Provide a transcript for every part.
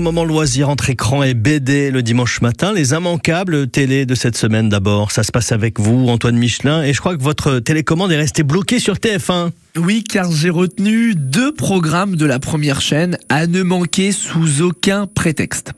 moment loisir entre écran et BD le dimanche matin. Les immanquables télé de cette semaine d'abord. Ça se passe avec vous, Antoine Michelin, et je crois que votre télécommande est restée bloquée sur TF1. Oui, car j'ai retenu deux programmes de la première chaîne à ne manquer sous aucun prétexte.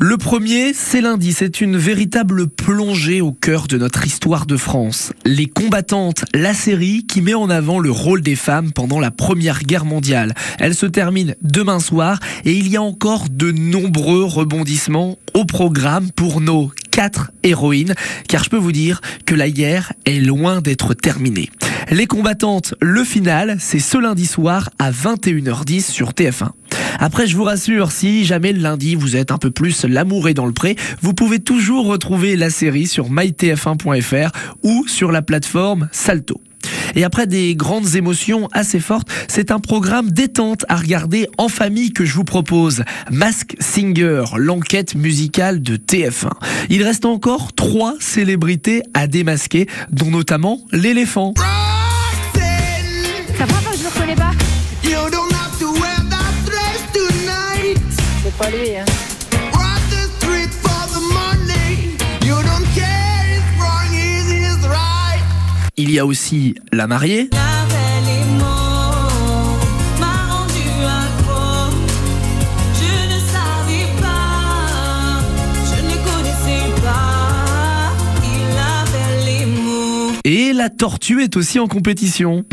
Le premier, c'est lundi. C'est une véritable plongée au cœur de notre histoire de France. Les combattantes, la série qui met en avant le rôle des femmes pendant la Première Guerre mondiale. Elle se termine demain soir et il y a encore de nombreux rebondissements au programme pour nos quatre héroïnes, car je peux vous dire que la guerre est loin d'être terminée. Les combattantes, le final, c'est ce lundi soir à 21h10 sur TF1. Après, je vous rassure, si jamais le lundi vous êtes un peu plus l'amouré dans le pré, vous pouvez toujours retrouver la série sur mytf1.fr ou sur la plateforme Salto. Et après des grandes émotions assez fortes, c'est un programme détente à regarder en famille que je vous propose. Mask Singer, l'enquête musicale de TF1. Il reste encore trois célébrités à démasquer, dont notamment l'éléphant. Pas lui, hein. Il y a aussi la mariée. Et la tortue est aussi en compétition.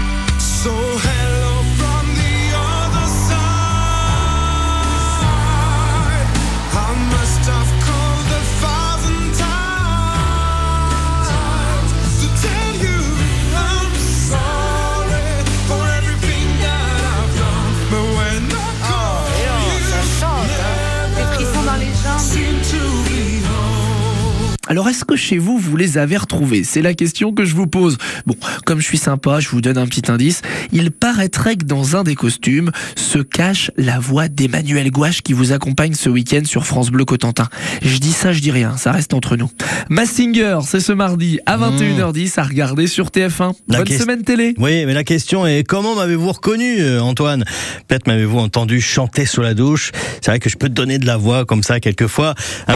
Alors est-ce que chez vous, vous les avez retrouvés? C'est la question que je vous pose. Bon, comme je suis sympa, je vous donne un petit indice. Il paraîtrait que dans un des costumes se cache la voix d'Emmanuel Gouache qui vous accompagne ce week-end sur France Bleu Cotentin. Je dis ça, je dis rien, ça reste entre nous. Massinger, c'est ce mardi à 21h10 à regarder sur TF1. La Bonne semaine télé Oui, mais la question est comment m'avez-vous reconnu, euh, Antoine? Peut-être m'avez-vous entendu chanter sous la douche. C'est vrai que je peux te donner de la voix comme ça quelquefois.